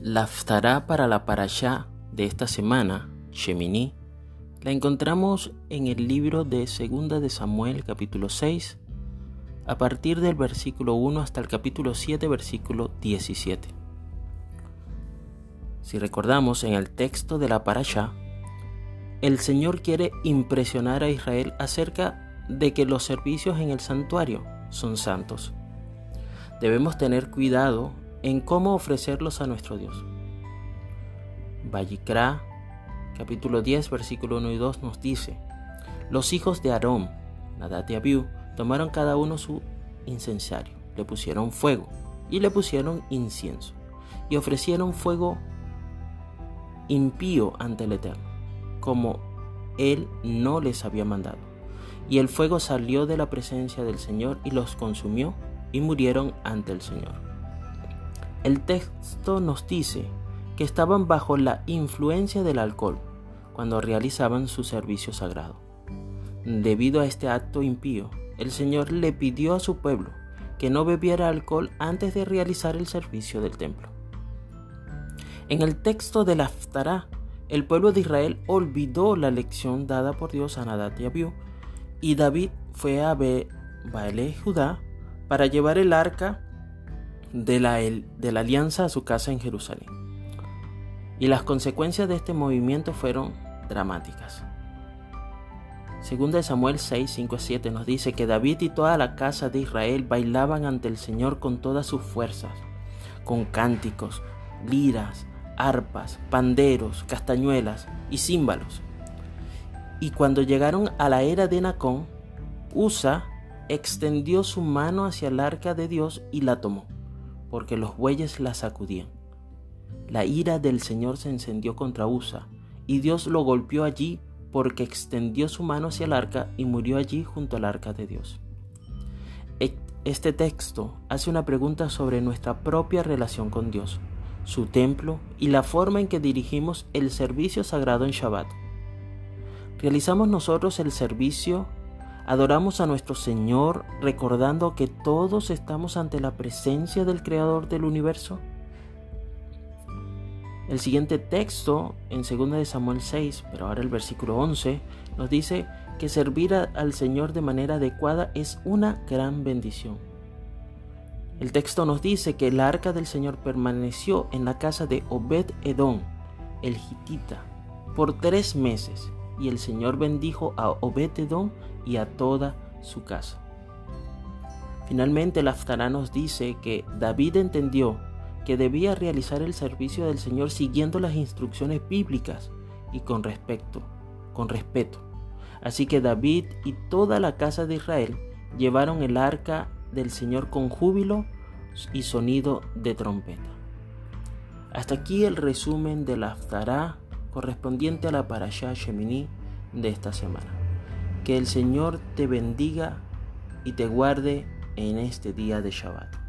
La Aftará para la Parashá de esta semana, Shemini, la encontramos en el libro de Segunda de Samuel, capítulo 6, a partir del versículo 1 hasta el capítulo 7, versículo 17. Si recordamos en el texto de la Parashá, el Señor quiere impresionar a Israel acerca de que los servicios en el santuario son santos. Debemos tener cuidado en cómo ofrecerlos a nuestro Dios. Vallicra, capítulo 10, versículo 1 y 2 nos dice, los hijos de Aarón, Nadate y Abiú, tomaron cada uno su incensario, le pusieron fuego y le pusieron incienso, y ofrecieron fuego impío ante el Eterno, como él no les había mandado. Y el fuego salió de la presencia del Señor y los consumió y murieron ante el Señor. El texto nos dice que estaban bajo la influencia del alcohol cuando realizaban su servicio sagrado. Debido a este acto impío, el Señor le pidió a su pueblo que no bebiera alcohol antes de realizar el servicio del templo. En el texto del Aftará, el pueblo de Israel olvidó la lección dada por Dios a Nadat y Abiú, y David fue a Baale Judá para llevar el arca de la, de la alianza a su casa en Jerusalén. Y las consecuencias de este movimiento fueron dramáticas. Segunda de Samuel 6, 5 a 7 nos dice que David y toda la casa de Israel bailaban ante el Señor con todas sus fuerzas, con cánticos, liras, arpas, panderos, castañuelas y címbalos. Y cuando llegaron a la era de Nacón, Usa extendió su mano hacia el arca de Dios y la tomó porque los bueyes la sacudían. La ira del Señor se encendió contra Usa, y Dios lo golpeó allí porque extendió su mano hacia el arca y murió allí junto al arca de Dios. E, este texto hace una pregunta sobre nuestra propia relación con Dios, su templo y la forma en que dirigimos el servicio sagrado en Shabbat. ¿Realizamos nosotros el servicio Adoramos a nuestro Señor recordando que todos estamos ante la presencia del Creador del universo. El siguiente texto, en 2 de Samuel 6, pero ahora el versículo 11, nos dice que servir al Señor de manera adecuada es una gran bendición. El texto nos dice que el arca del Señor permaneció en la casa de Obed Edom, el hitita, por tres meses y el Señor bendijo a Obetedón y a toda su casa. Finalmente el Aftará nos dice que David entendió que debía realizar el servicio del Señor siguiendo las instrucciones bíblicas y con respecto, con respeto. Así que David y toda la casa de Israel llevaron el arca del Señor con júbilo y sonido de trompeta. Hasta aquí el resumen del Aftará correspondiente a la Parashá Shemini de esta semana. Que el Señor te bendiga y te guarde en este día de Shabbat.